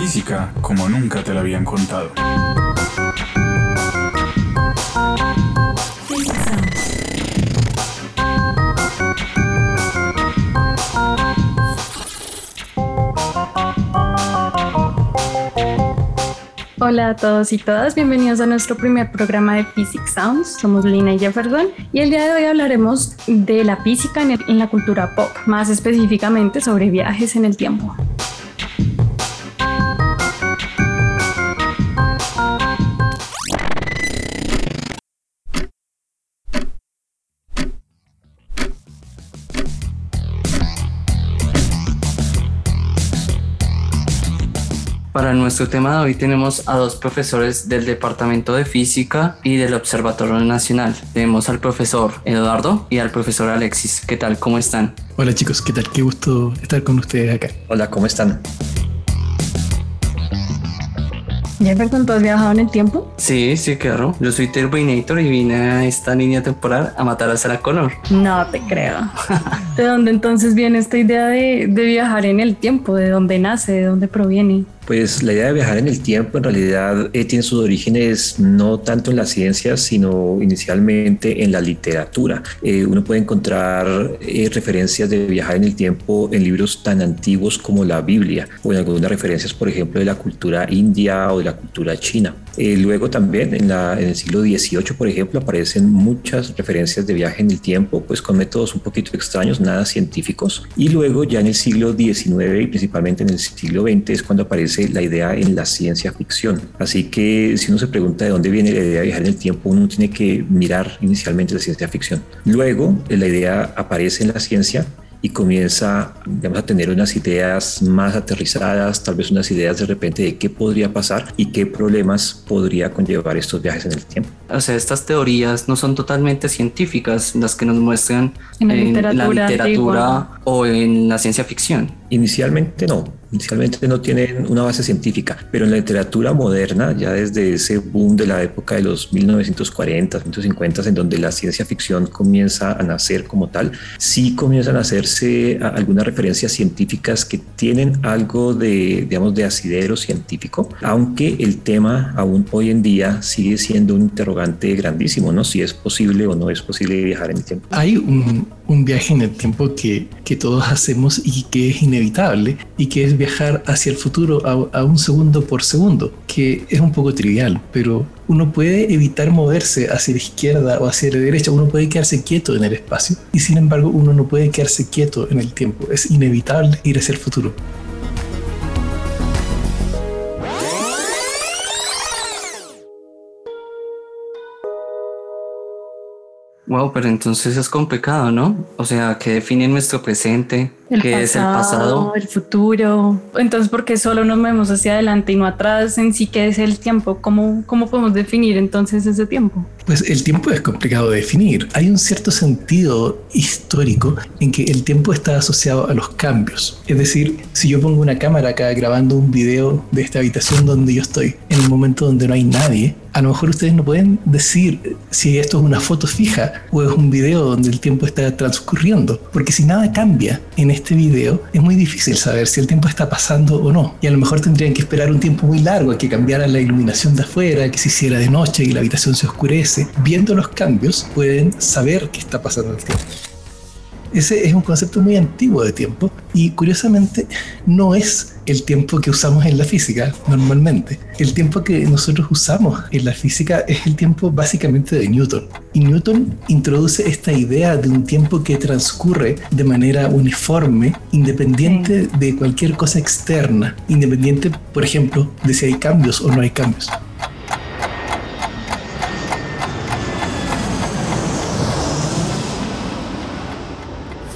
Física como nunca te la habían contado. Hola a todos y todas, bienvenidos a nuestro primer programa de Physics Sounds. Somos Lina y Jefferson y el día de hoy hablaremos de la física en la cultura pop, más específicamente sobre viajes en el tiempo. Para nuestro tema de hoy tenemos a dos profesores del Departamento de Física y del Observatorio Nacional. Tenemos al profesor Eduardo y al profesor Alexis. ¿Qué tal? ¿Cómo están? Hola chicos, ¿qué tal? Qué gusto estar con ustedes acá. Hola, ¿cómo están? Jefferson, ¿tú has viajado en el tiempo? Sí, sí, claro. Yo soy Terminator y vine a esta línea temporal a matar a Sarah Connor. No te creo. ¿De dónde entonces viene esta idea de, de viajar en el tiempo? ¿De dónde nace? ¿De dónde proviene? Pues la idea de viajar en el tiempo en realidad eh, tiene sus orígenes no tanto en la ciencia, sino inicialmente en la literatura. Eh, uno puede encontrar eh, referencias de viajar en el tiempo en libros tan antiguos como la Biblia o en algunas referencias, por ejemplo, de la cultura india o de la cultura china. Luego también en, en el siglo XVIII, por ejemplo, aparecen muchas referencias de viaje en el tiempo, pues con métodos un poquito extraños, nada científicos. Y luego ya en el siglo XIX y principalmente en el siglo XX es cuando aparece la idea en la ciencia ficción. Así que si uno se pregunta de dónde viene la idea de viajar en el tiempo, uno tiene que mirar inicialmente la ciencia ficción. Luego eh, la idea aparece en la ciencia y comienza digamos, a tener unas ideas más aterrizadas, tal vez unas ideas de repente de qué podría pasar y qué problemas podría conllevar estos viajes en el tiempo. O sea, estas teorías no son totalmente científicas las que nos muestran En la literatura la literatura o en la ciencia ficción. Inicialmente no, inicialmente no tienen una base científica, pero en la literatura moderna, ya desde ese boom de la época de los 1940, 1950, en donde la ciencia ficción comienza a nacer como tal, sí comienzan a hacerse algunas referencias científicas que tienen algo de, digamos, de asidero científico, aunque el tema aún hoy en día sigue siendo un interrogante grandísimo, ¿no? Si es posible o no es posible viajar en el tiempo. Hay un, un viaje en el tiempo que, que todos hacemos y que es inevitable y que es viajar hacia el futuro a, a un segundo por segundo, que es un poco trivial, pero uno puede evitar moverse hacia la izquierda o hacia la derecha, uno puede quedarse quieto en el espacio y sin embargo uno no puede quedarse quieto en el tiempo, es inevitable ir hacia el futuro. Wow, pero entonces es complicado, ¿no? O sea, que define nuestro presente, El que es el pasado. el futuro. Entonces, ¿por qué solo nos movemos hacia adelante y no atrás en sí que es el tiempo? ¿Cómo, cómo podemos definir entonces ese tiempo? Pues el tiempo es complicado de definir. Hay un cierto sentido histórico en que el tiempo está asociado a los cambios. Es decir, si yo pongo una cámara acá grabando un video de esta habitación donde yo estoy, en el momento donde no hay nadie, a lo mejor ustedes no pueden decir si esto es una foto fija o es un video donde el tiempo está transcurriendo. Porque si nada cambia en este video, es muy difícil saber si el tiempo está pasando o no. Y a lo mejor tendrían que esperar un tiempo muy largo, que cambiara la iluminación de afuera, que se hiciera de noche y la habitación se oscurece. Viendo los cambios, pueden saber qué está pasando el tiempo. Ese es un concepto muy antiguo de tiempo y curiosamente no es el tiempo que usamos en la física normalmente. El tiempo que nosotros usamos en la física es el tiempo básicamente de Newton. Y Newton introduce esta idea de un tiempo que transcurre de manera uniforme, independiente de cualquier cosa externa, independiente, por ejemplo, de si hay cambios o no hay cambios.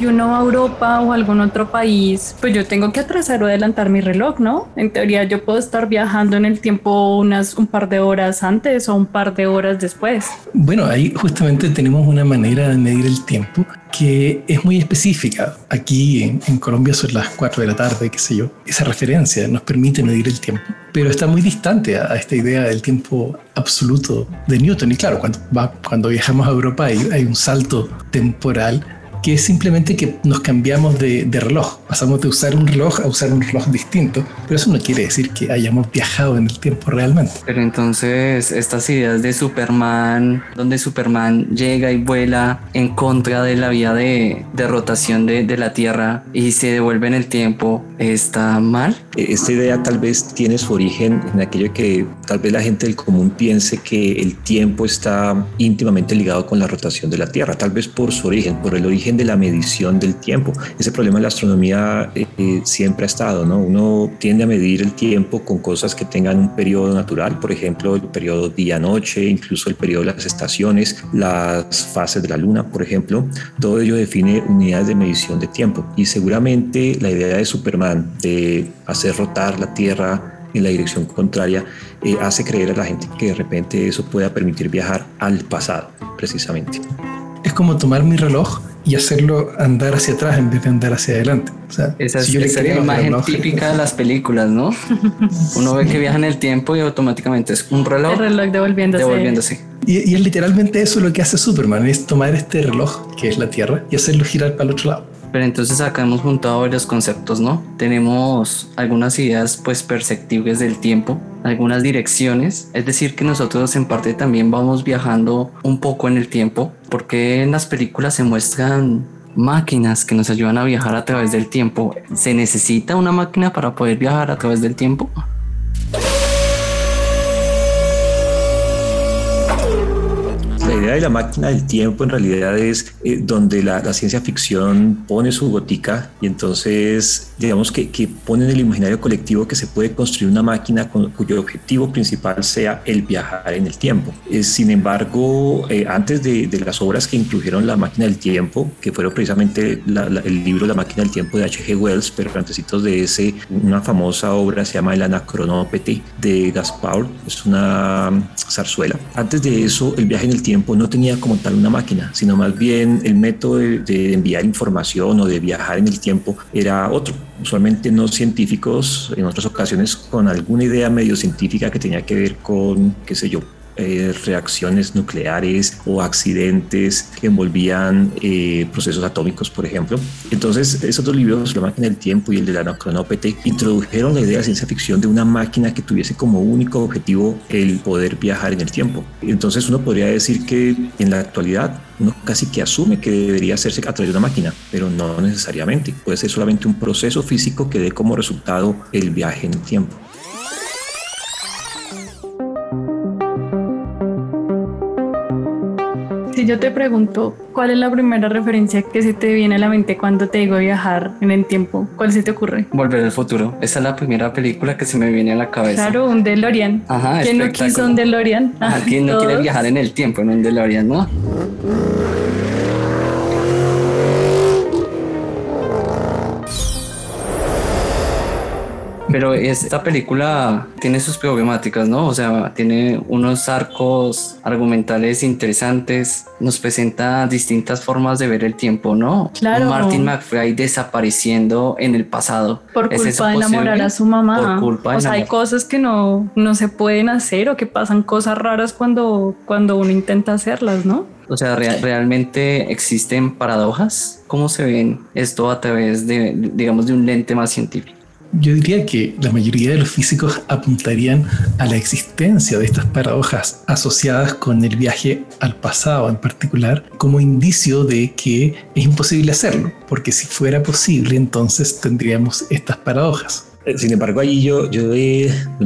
Uno va a Europa o algún otro país, pues yo tengo que atrasar o adelantar mi reloj, ¿no? En teoría yo puedo estar viajando en el tiempo unas un par de horas antes o un par de horas después. Bueno, ahí justamente tenemos una manera de medir el tiempo que es muy específica. Aquí en, en, Colombia son las 4 de la tarde, qué sé yo. Esa referencia nos permite medir el tiempo, pero está muy distante a, a esta idea del tiempo absoluto de Newton. Y claro, cuando, va, cuando viajamos a Europa hay, hay un salto temporal que es simplemente que nos cambiamos de, de, reloj. Pasamos de usar un reloj a usar un reloj distinto, pero eso no quiere decir que hayamos viajado en el tiempo realmente. Pero entonces estas ideas de Superman, donde Superman llega y vuela en contra de la vía de, de rotación de, de, la Tierra y se devuelve en el tiempo, ¿está mal? Esta idea tal vez tiene su origen en aquello que tal vez la gente del común piense que el tiempo está íntimamente ligado con la rotación de la Tierra, tal vez por su origen, por el origen de la medición del tiempo. Ese problema en la astronomía eh, eh, siempre ha estado, ¿no? Uno tiende a medir el tiempo con cosas que tengan un periodo natural, por ejemplo, el periodo día-noche, incluso el periodo de las estaciones, las fases de la luna, por ejemplo. Todo ello define unidades de medición de tiempo. Y seguramente la idea de Superman de hacer rotar la Tierra en la dirección contraria eh, hace creer a la gente que de repente eso pueda permitir viajar al pasado, precisamente. Es como tomar mi reloj y hacerlo andar hacia atrás en vez de andar hacia adelante. O sea, esa es, si esa es la imagen reloj, típica de las películas, ¿no? Uno ve que viaja en el tiempo y automáticamente es un reloj. El reloj devolviéndose. devolviéndose. Y, y es literalmente eso lo que hace Superman, es tomar este reloj, que es la Tierra, y hacerlo girar para el otro lado. Pero entonces acá hemos juntado varios conceptos, ¿no? Tenemos algunas ideas pues perceptibles del tiempo, algunas direcciones, es decir que nosotros en parte también vamos viajando un poco en el tiempo, porque en las películas se muestran máquinas que nos ayudan a viajar a través del tiempo. ¿Se necesita una máquina para poder viajar a través del tiempo? De la máquina del tiempo en realidad es eh, donde la, la, ciencia ficción pone su gotica y entonces digamos que, que, pone en el imaginario colectivo que se puede construir una máquina con, cuyo objetivo principal sea el viajar en el tiempo. Eh, sin embargo, eh, antes de, de, las obras que incluyeron la máquina del tiempo, que fueron precisamente la, la, el libro La máquina del tiempo de H.G. Wells, pero antes de ese, una famosa obra se llama El Anacronópete de Gaspar, es una zarzuela. Antes de eso, el viaje en el tiempo no tenía como tal una máquina, sino más bien el método de, enviar información o de viajar en el tiempo era otro. Usualmente no científicos, en otras ocasiones con alguna idea medio científica que tenía que ver con, qué sé yo, eh, reacciones nucleares o accidentes que envolvían eh, procesos atómicos, por ejemplo. Entonces, esos dos libros, La máquina del tiempo y el de la anacronópete, introdujeron la idea de ciencia ficción de una máquina que tuviese como único objetivo el poder viajar en el tiempo. Entonces, uno podría decir que en la actualidad uno casi que asume que debería hacerse a través de una máquina, pero no necesariamente. Puede ser solamente un proceso físico que dé como resultado el viaje en el tiempo. Si yo te pregunto, ¿cuál es la primera referencia que se te viene a la mente cuando te digo viajar en el tiempo? ¿Cuál se te ocurre? Volver al futuro. Esa es la primera película que se me viene a la cabeza. Claro, un DeLorean. Ajá, ¿Quién no quiso un DeLorean? Ajá, ¿Quién no quiere viajar en el tiempo en un DeLorean, no? Pero esta película tiene sus problemáticas, ¿no? O sea, tiene unos arcos argumentales interesantes, nos presenta distintas formas de ver el tiempo, ¿no? Claro. Un Martin McFly desapareciendo en el pasado. Por culpa ¿Es de enamorar a su mamá. Por culpa o sea, hay cosas que no, no se pueden hacer o que pasan cosas raras cuando, cuando uno intenta hacerlas, ¿no? O sea, re realmente existen paradojas. ¿Cómo se ven esto a través de, digamos, de un lente más científico? Yo diría que la mayoría de los físicos apuntarían a la existencia de estas paradojas asociadas con el viaje al pasado en particular como indicio de que es imposible hacerlo, porque si fuera posible entonces tendríamos estas paradojas. Eh, sin embargo, ahí yo, yo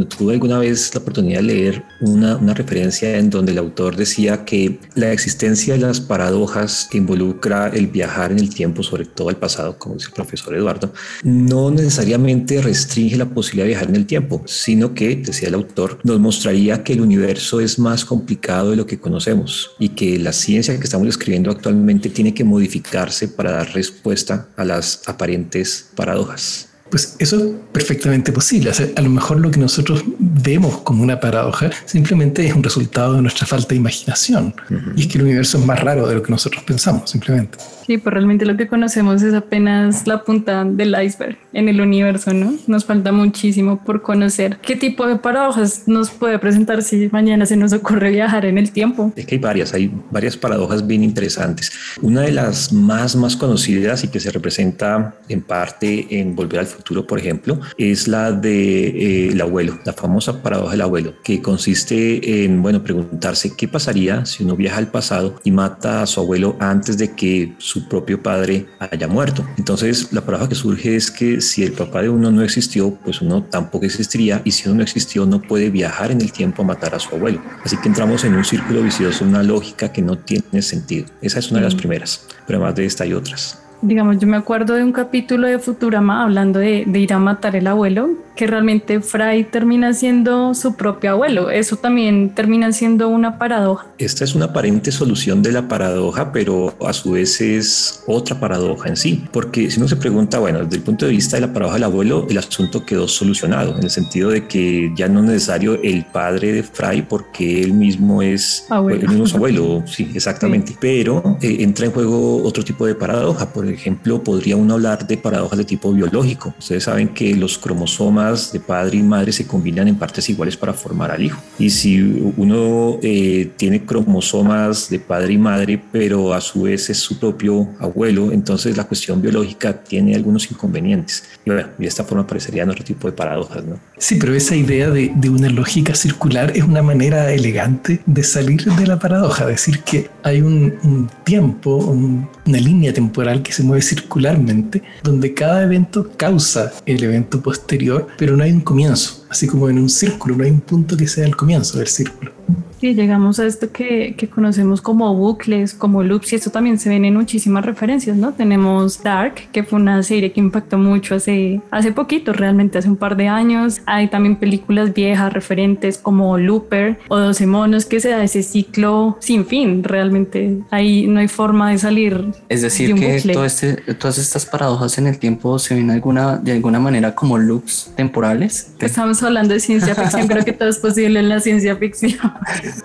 tuve alguna vez la oportunidad de leer una, una, referencia en donde el autor decía que la existencia de las paradojas que involucra el viajar en el tiempo, sobre todo al pasado, como dice el profesor Eduardo, no necesariamente restringe la posibilidad de viajar en el tiempo, sino que, decía el autor, nos mostraría que el universo es más complicado de lo que conocemos y que la ciencia que estamos escribiendo actualmente tiene que modificarse para dar respuesta a las aparentes paradojas. Pues eso es perfectamente posible. a lo mejor lo que nosotros vemos como una paradoja simplemente es un resultado de nuestra falta de imaginación. Y es que el universo es más raro de lo que nosotros pensamos, simplemente. Sí, pues realmente lo que conocemos es apenas la punta del iceberg en el universo, ¿no? Nos falta muchísimo por conocer qué tipo de paradojas nos puede presentar si mañana se nos ocurre viajar en el tiempo. Es que hay varias, hay varias paradojas bien interesantes. Una de las más, más conocidas y que se representa en parte en Volver al Futuro, por ejemplo, es la de eh, el abuelo, la famosa paradoja del abuelo, que consiste en, bueno, preguntarse qué pasaría si uno viaja al pasado y mata a su abuelo antes de que su propio padre haya muerto. Entonces, la paradoja que surge es que si el papá de uno no existió, pues uno tampoco existiría y si uno no existió, no puede viajar en el tiempo a matar a su abuelo. Así que entramos en un círculo vicioso, una lógica que no tiene sentido. Esa es una de las primeras, pero además de esta hay otras digamos, yo me acuerdo de un capítulo de Futurama hablando de, de, ir a matar el abuelo, que realmente Fry termina siendo su propio abuelo. Eso también termina siendo una paradoja. Esta es una aparente solución de la paradoja, pero a su vez es otra paradoja en sí, porque si uno se pregunta, bueno, desde el punto de vista de la paradoja del abuelo, el asunto quedó solucionado, en el sentido de que ya no es necesario el padre de Fry porque él mismo es abuelo. el mismo abuelo, sí, exactamente. Pero eh, entra en juego otro tipo de paradoja, por ejemplo, podría uno hablar de paradojas de tipo biológico. Ustedes saben que los cromosomas de padre y madre se combinan en partes iguales para formar al hijo. Y si uno eh, tiene cromosomas de padre y madre, pero a su vez es su propio abuelo, entonces la cuestión biológica tiene algunos inconvenientes. Y bueno, de esta forma parecerían otro tipo de paradojas, ¿no? Sí, pero esa idea de, de una lógica circular es una manera elegante de salir de la paradoja, decir que hay un, un tiempo, un, una línea temporal que se mueve circularmente, donde cada evento causa el evento posterior, pero no hay un comienzo, así como en un círculo, no hay un punto que sea el comienzo del círculo. Sí, llegamos a esto que, que, conocemos como bucles, como loops, y esto también se ven en muchísimas referencias, ¿no? Tenemos Dark, que fue una serie que impactó mucho hace, hace poquito, realmente hace un par de años. Hay también películas viejas referentes como Looper o 12 monos, que se da ese ciclo sin fin, realmente. Ahí no hay forma de salir. Es decir, que todo este, todas estas paradojas en el tiempo se ven alguna, de alguna manera como loops temporales. Estamos hablando de ciencia ficción, creo que todo es posible en la ciencia ficción.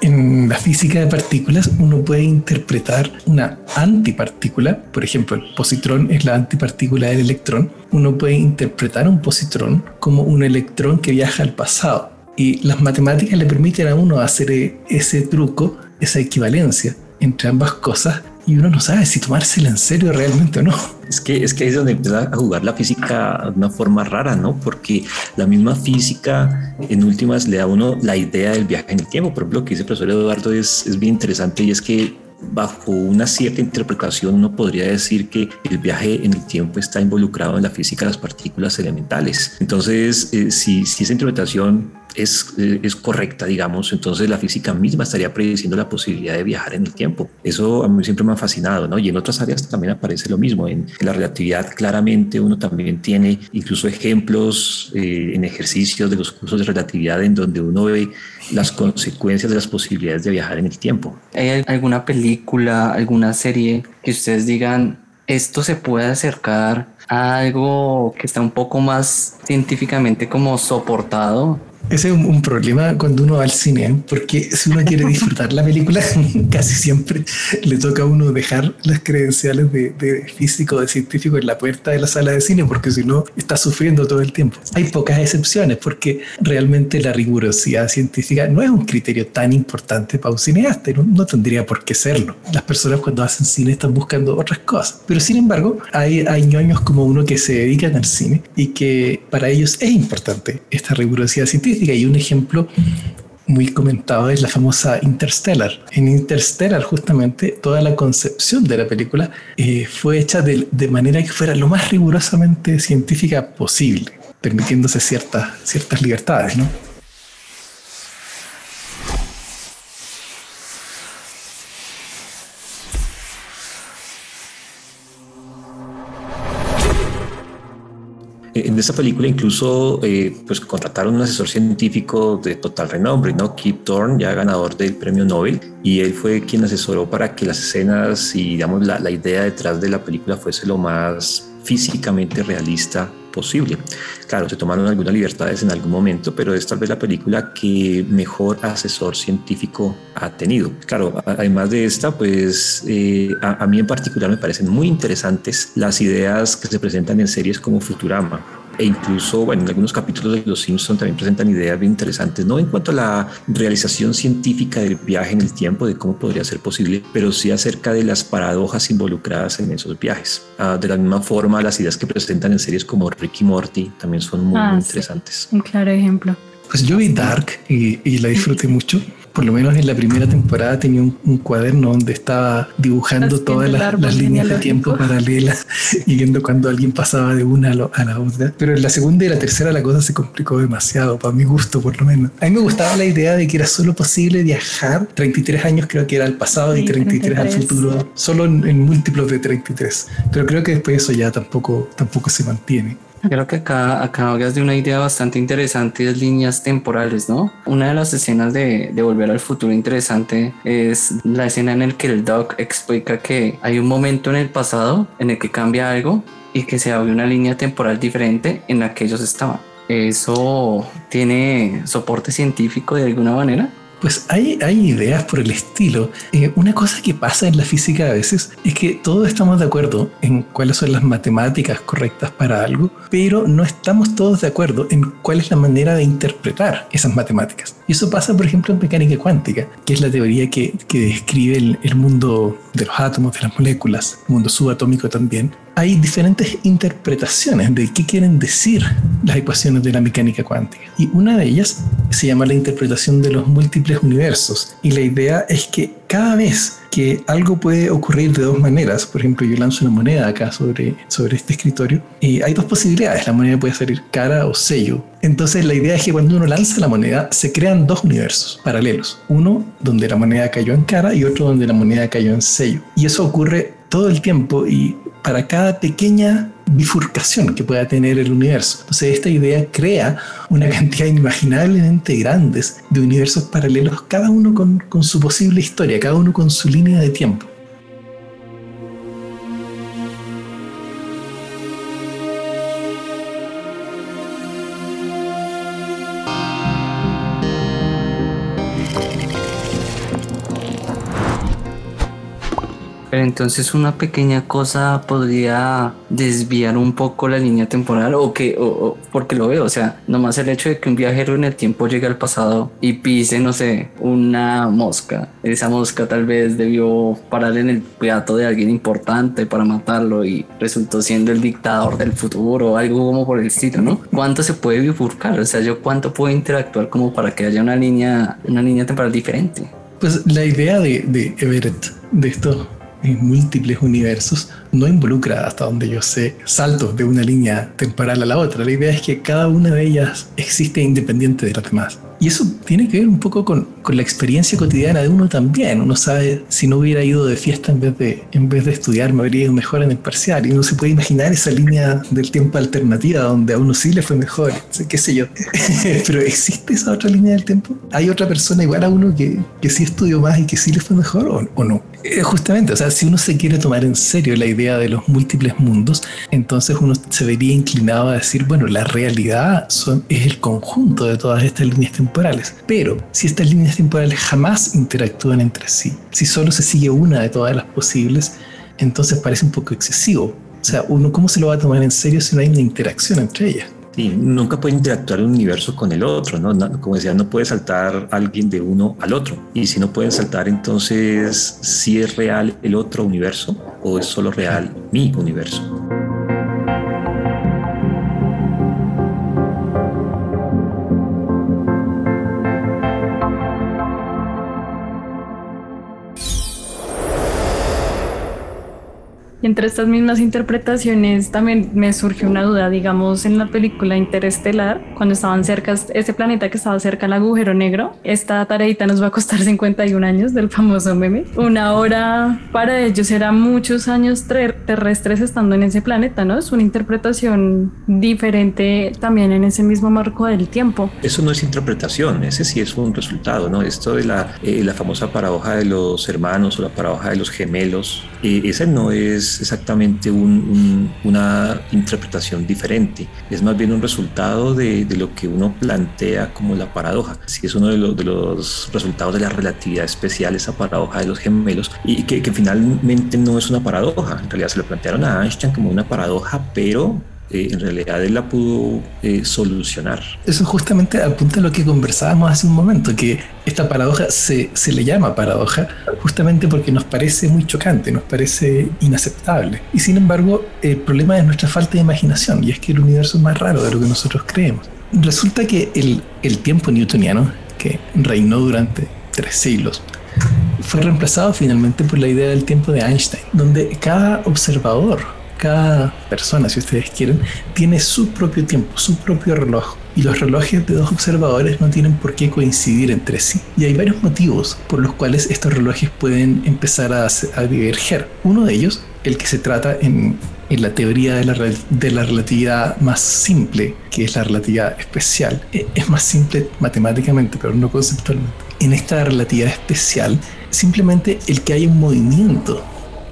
En la física de partículas uno puede interpretar una antipartícula, por ejemplo, el positrón es la antipartícula del electrón, uno puede interpretar un positrón como un electrón que viaja al pasado. Y las matemáticas le permiten a uno hacer ese truco, esa equivalencia entre ambas cosas y uno no sabe si tomársela en serio realmente o no. Es que, es que ahí es donde empieza a jugar la física de una forma rara, ¿no? Porque la misma física en últimas le da a uno la idea del viaje en el tiempo. Por ejemplo, lo que dice el profesor Eduardo es, es bien interesante y es que bajo una cierta interpretación uno podría decir que el viaje en el tiempo está involucrado en la física de las partículas elementales. Entonces, eh, si, si esa interpretación es, eh, es, correcta, digamos, entonces la física misma estaría prediciendo la posibilidad de viajar en el tiempo. Eso a mí siempre me ha fascinado, ¿no? Y en otras áreas también aparece lo mismo. En, la relatividad claramente uno también tiene incluso ejemplos eh, en ejercicios de los cursos de relatividad en donde uno ve las consecuencias de las posibilidades de viajar en el tiempo. ¿Hay alguna película, alguna serie que ustedes digan, esto se puede acercar a algo que está un poco más científicamente como soportado ese es un, problema cuando uno va al cine, porque si uno quiere disfrutar la película, casi siempre le toca a uno dejar las credenciales de, de físico, de científico en la puerta de la sala de cine, porque si no, está sufriendo todo el tiempo. Hay pocas excepciones, porque realmente la rigurosidad científica no es un criterio tan importante para un cineasta, no, no tendría por qué serlo. Las personas cuando hacen cine están buscando otras cosas, pero sin embargo, hay, hay ñoños como uno que se dedican al cine y que para ellos es importante esta rigurosidad científica y un ejemplo muy comentado es la famosa Interstellar. En Interstellar, justamente, toda la concepción de la película eh, fue hecha de, de, manera que fuera lo más rigurosamente científica posible. permitiéndose ciertas, ciertas libertades, ¿no? En esta película incluso eh, pues contrataron un asesor científico de total renombre, ¿no? Kip Thorne, ya ganador del premio Nobel, y él fue quien asesoró para que las escenas y digamos la, la idea detrás de la película fuese lo más físicamente realista posible. Claro, se tomaron algunas libertades en algún momento, pero es tal vez la película que mejor asesor científico ha tenido. Claro, además de esta, pues eh, a, a mí en particular me parecen muy interesantes las ideas que se presentan en series como Futurama e incluso, bueno, en algunos capítulos de Los Simpson también presentan ideas bien interesantes, no en cuanto a la realización científica del viaje en el tiempo, de cómo podría ser posible, pero sí acerca de las paradojas involucradas en esos viajes. Ah, de la misma forma, las ideas que presentan en series como Ricky Morty también son muy, ah, interesantes. Un claro ejemplo. Pues yo vi Dark y, y la disfruté mucho por lo menos en la primera temporada tenía un, cuaderno donde estaba dibujando todas las, líneas de tiempo paralelas y viendo cuando alguien pasaba de una a, la otra. Pero en la segunda y la tercera la cosa se complicó demasiado, para mi gusto por lo menos. A mí me gustaba la idea de que era solo posible viajar 33 años, creo que era al pasado y 33, al futuro, solo en, en, múltiplos de 33. Pero creo que después eso ya tampoco, tampoco se mantiene. Creo que acá, acá hablas de una idea bastante interesante de líneas temporales, ¿no? Una de las escenas de, de, Volver al Futuro interesante es la escena en la que el Doc explica que hay un momento en el pasado en el que cambia algo y que se abre una línea temporal diferente en la que ellos estaban. ¿Eso tiene soporte científico de alguna manera? Pues hay, ideas por el estilo. Eh, una cosa que pasa en la física a veces es que todos estamos de acuerdo en cuáles son las matemáticas correctas para algo, pero no estamos todos de acuerdo en cuál es la manera de interpretar esas matemáticas. Y eso pasa, por ejemplo, en mecánica cuántica, que es la teoría que, que describe el, el mundo de los átomos, de las moléculas, mundo subatómico también, hay diferentes interpretaciones de qué quieren decir las ecuaciones de la mecánica cuántica. Y una de ellas se llama la interpretación de los múltiples universos. Y la idea es que cada vez que algo puede ocurrir de dos maneras, por ejemplo, yo lanzo una moneda acá sobre, sobre este escritorio, y hay dos posibilidades, la moneda puede salir cara o sello. Entonces la idea es que cuando uno lanza la moneda se crean dos universos paralelos, uno donde la moneda cayó en cara y otro donde la moneda cayó en sello. Y eso ocurre todo el tiempo y para cada pequeña bifurcación que pueda tener el universo. Entonces esta idea crea una cantidad inimaginablemente grandes de universos paralelos, cada uno con, con su posible historia, cada uno con su línea de tiempo. Entonces una pequeña cosa podría desviar un poco la línea temporal o que, o, porque lo veo, o sea, nomás el hecho de que un viajero en el tiempo llegue al pasado y pise, no sé, una mosca. Esa mosca tal vez debió parar en el plato de alguien importante para matarlo y resultó siendo el dictador del futuro o algo como por el estilo, ¿no? ¿Cuánto se puede bifurcar? O sea, yo cuánto puedo interactuar como para que haya una línea, una línea temporal diferente. Pues la idea de, de Everett, de esto en múltiples universos no involucra, hasta donde yo sé, saltos de una línea temporal a la otra. La idea es que cada una de ellas existe independiente de las demás. Y eso tiene que ver un poco con, con, la experiencia cotidiana de uno también. Uno sabe, si no hubiera ido de fiesta en vez de, en vez de estudiar, me habría ido mejor en el parcial. Y uno se puede imaginar esa línea del tiempo alternativa donde a uno sí le fue mejor, qué sé yo. Pero ¿existe esa otra línea del tiempo? ¿Hay otra persona igual a uno que, que sí estudió más y que sí le fue mejor o, o no? Eh, justamente, o sea, si uno se quiere tomar en serio la idea de los múltiples mundos, entonces uno se vería inclinado a decir, bueno, la realidad son, es el conjunto de todas estas líneas temporales pero si estas líneas temporales jamás interactúan entre sí, si solo se sigue una de todas las posibles, entonces parece un poco excesivo. O sea, uno cómo se lo va a tomar en serio si no hay una interacción entre ellas. Sí, nunca puede interactuar un universo con el otro, ¿no? Como decía, no puede saltar alguien de uno al otro. Y si no pueden saltar, entonces, si es real el otro universo o es solo real mi universo. Entre estas mismas interpretaciones también me surge una duda, digamos, en la película Interestelar, cuando estaban cerca, ese planeta que estaba cerca al agujero negro, esta tareita nos va a costar 51 años del famoso meme. Una hora para ellos era muchos años terrestres estando en ese planeta, ¿no? Es una interpretación diferente también en ese mismo marco del tiempo. Eso no es interpretación, ese sí es un resultado, ¿no? Esto de la, eh, famosa paradoja de los hermanos o la paradoja de los gemelos, eh, ese no es exactamente una interpretación diferente, es más bien un resultado de, lo que uno plantea como la paradoja. Sí, es uno de los, de los resultados de la relatividad especial, esa paradoja de los gemelos, y que, que finalmente no es una paradoja, en realidad se lo plantearon a Einstein como una paradoja, pero en realidad él la pudo eh, solucionar. Eso justamente apunta a lo que conversábamos hace un momento, que esta paradoja se, se, le llama paradoja justamente porque nos parece muy chocante, nos parece inaceptable. Y sin embargo, el problema es nuestra falta de imaginación, y es que el universo es más raro de lo que nosotros creemos. Resulta que el, el tiempo newtoniano, que reinó durante tres siglos, fue reemplazado finalmente por la idea del tiempo de Einstein, donde cada observador cada persona, si ustedes quieren, tiene su propio tiempo, su propio reloj. Y los relojes de dos observadores no tienen por qué coincidir entre sí. Y hay varios motivos por los cuales estos relojes pueden empezar a, diverger. Uno de ellos, el que se trata en, la teoría de la, relatividad más simple, que es la relatividad especial. E, es más simple matemáticamente, pero no conceptualmente. En esta relatividad especial, simplemente el que hay un movimiento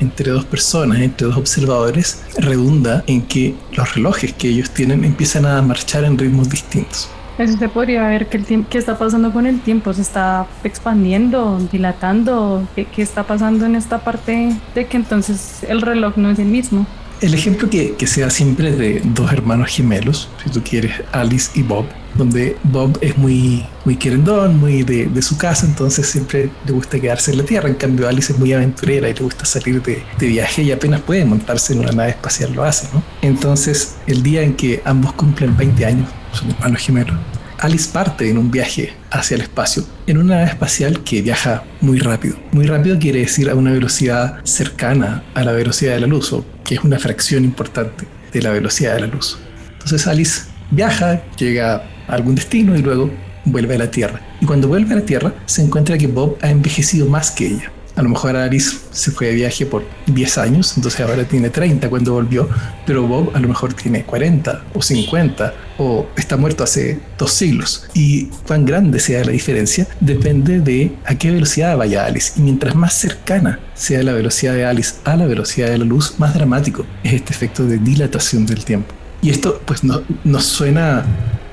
entre dos personas, entre dos observadores, redunda en que los relojes que ellos tienen empiezan a marchar en ritmos distintos. Eso se podría ver que el qué está pasando con el tiempo, se está expandiendo, dilatando, ¿Qué, qué está pasando en esta parte de que entonces el reloj no es el mismo. El ejemplo que, que se da siempre de dos hermanos gemelos, si tú quieres, Alice y Bob, donde Bob es muy, muy querendón, muy de, de, su casa, entonces siempre le gusta quedarse en la Tierra. En cambio, Alice es muy aventurera y le gusta salir de, de viaje y apenas puede montarse en una nave espacial lo hace, ¿no? Entonces, el día en que ambos cumplen 20 años, son hermanos gemelos, Alice parte en un viaje hacia el espacio, en una nave espacial que viaja muy rápido. Muy rápido quiere decir a una velocidad cercana a la velocidad de la luz, o que es una fracción importante de la velocidad de la luz. Entonces Alice viaja, llega a algún destino y luego vuelve a la Tierra. Y cuando vuelve a la Tierra se encuentra que Bob ha envejecido más que ella. A lo mejor Alice se fue de viaje por 10 años, entonces ahora tiene 30 cuando volvió, pero Bob a lo mejor tiene 40 o 50 o está muerto hace dos siglos. Y cuán grande sea la diferencia depende de a qué velocidad vaya Alice. Y mientras más cercana sea la velocidad de Alice a la velocidad de la luz, más dramático es este efecto de dilatación del tiempo. Y esto pues no, nos suena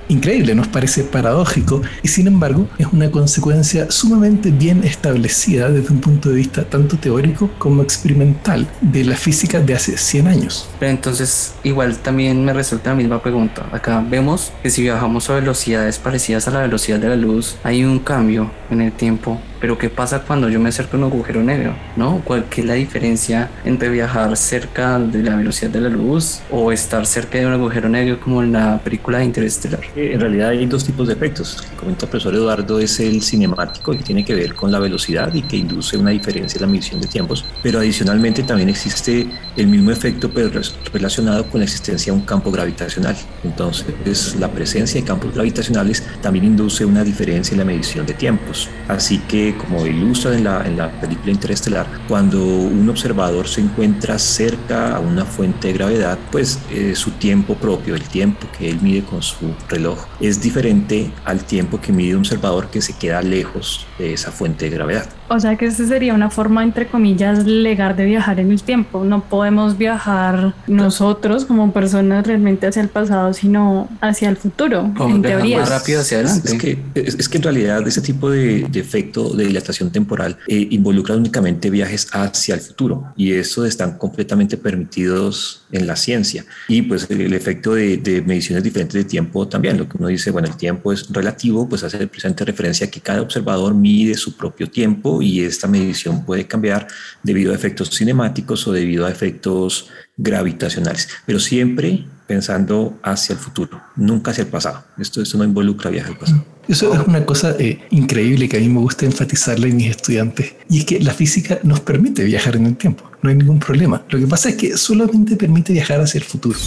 increíble, nos parece paradójico y sin embargo es una consecuencia sumamente bien establecida desde un punto de vista tanto teórico como experimental de la física de hace 100 años. Pero entonces igual también me resulta la misma pregunta. Acá vemos que si viajamos a velocidades parecidas a la velocidad de la luz hay un cambio en el tiempo pero ¿qué pasa cuando yo me acerco a un agujero negro? ¿No? ¿Cuál es la diferencia entre viajar cerca de la velocidad de la luz o estar cerca de un agujero negro como en la película de Interestelar? En realidad hay dos tipos de efectos. El que comenta el profesor Eduardo es el cinemático, que tiene que ver con la velocidad y que induce una diferencia en la medición de tiempos. Pero adicionalmente también existe el mismo efecto, pero relacionado con la existencia de un campo gravitacional. Entonces, la presencia de campos gravitacionales también induce una diferencia en la medición de tiempos. Así que como ilustra en la, en la película Interestelar, cuando un observador se encuentra cerca a una fuente de gravedad, pues eh, su tiempo propio, el tiempo que él mide con su reloj, es diferente al tiempo que mide un observador que se queda lejos de esa fuente de gravedad. O sea que esta sería una forma, entre comillas, legal de viajar en el tiempo. No podemos viajar nosotros como personas realmente hacia el pasado, sino hacia el futuro, en teoría. Más rápido hacia adelante. Es que, es, que en realidad ese tipo de, de efecto de dilatación temporal eh, involucra únicamente viajes hacia el futuro y eso están completamente permitidos en la ciencia. Y pues el efecto de, de mediciones diferentes de tiempo también, lo que uno dice, bueno, el tiempo es relativo, pues hace precisamente referencia a que cada observador mide su propio tiempo y esta medición puede cambiar debido a efectos cinemáticos o debido a efectos gravitacionales, pero siempre pensando hacia el futuro, nunca hacia el pasado. Esto, esto no involucra viajar al pasado. Eso es una cosa eh, increíble que a mí me gusta enfatizarle a mis estudiantes, y es que la física nos permite viajar en el tiempo, no hay ningún problema. Lo que pasa es que solamente permite viajar hacia el futuro.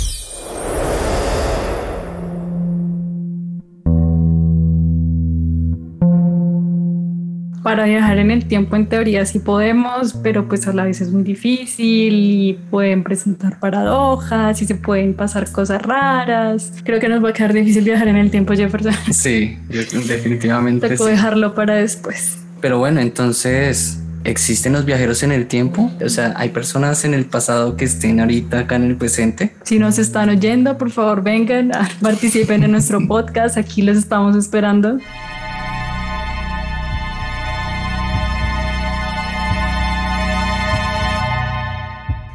Para viajar en el tiempo en teoría sí podemos, pero pues a la vez es muy difícil y pueden presentar paradojas y se pueden pasar cosas raras. Creo que nos va a quedar difícil viajar en el tiempo, Jefferson. Sí, definitivamente. Tengo que dejarlo para después. Pero bueno, entonces, ¿existen los viajeros en el tiempo? O sea, ¿hay personas en el pasado que estén ahorita acá en el presente? Si nos están oyendo, por favor vengan, participen en nuestro podcast, aquí los estamos esperando.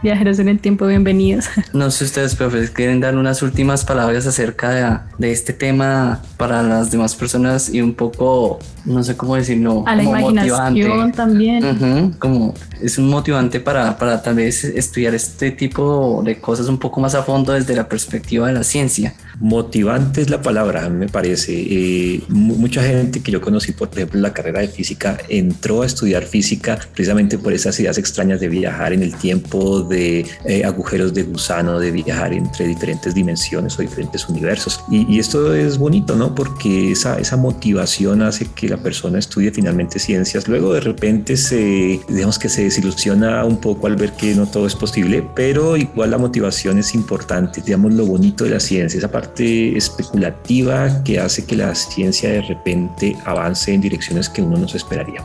Viajeros en el tiempo, bienvenidos. No sé ustedes, profes, quieren dar unas últimas palabras acerca de, este tema para las demás personas y un poco, no sé cómo decirlo, a la imaginación también. como es un motivante para, para tal vez estudiar este tipo de cosas un poco más a fondo desde la perspectiva de la ciencia. Motivante es la palabra, me parece. Eh, mucha gente que yo conocí, por ejemplo, en la carrera de física, entró a estudiar física precisamente por esas ideas extrañas de viajar en el tiempo, de eh, agujeros de gusano, de viajar entre diferentes dimensiones o diferentes universos. Y, esto es bonito, ¿no? Porque esa, esa motivación hace que la persona estudie finalmente ciencias. Luego de repente se, digamos que se desilusiona un poco al ver que no todo es posible, pero igual la motivación es importante. Digamos lo bonito de la ciencia, esa parte especulativa que hace que la ciencia de repente avance en direcciones que uno no se esperaría.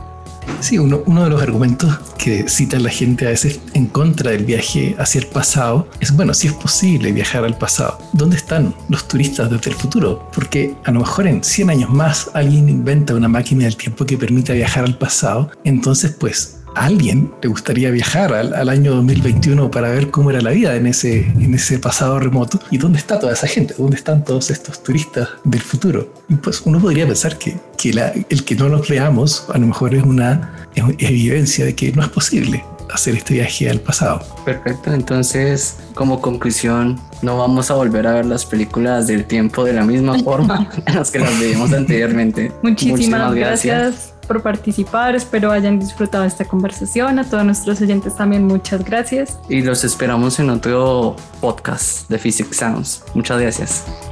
Sí, uno, uno, de los argumentos que cita la gente a veces en contra del viaje hacia el pasado es, bueno, si es posible viajar al pasado, ¿dónde están los turistas desde el futuro? Porque a lo mejor en 100 años más alguien inventa una máquina del tiempo que permita viajar al pasado, entonces pues a alguien le gustaría viajar al, año 2021 para ver cómo era la vida en ese, en ese pasado remoto y dónde está toda esa gente, dónde están todos estos turistas del futuro. Y pues uno podría pensar que, que el que no los veamos a lo mejor es una evidencia de que no es posible hacer este viaje al pasado. Perfecto, entonces como conclusión no vamos a volver a ver las películas del tiempo de la misma forma en las que las veíamos anteriormente. Muchísimas, gracias por participar. Espero hayan disfrutado esta conversación. A todos nuestros oyentes también muchas gracias. Y los esperamos en otro podcast de Physics Sounds. Muchas gracias.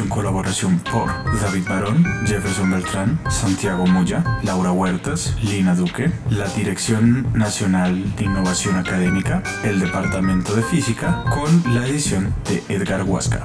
En colaboración por David Barón, Jefferson Beltrán, Santiago Moya, Laura Huertas, Lina Duque, la Dirección Nacional de Innovación Académica, el Departamento de Física, con la edición de Edgar Huasca.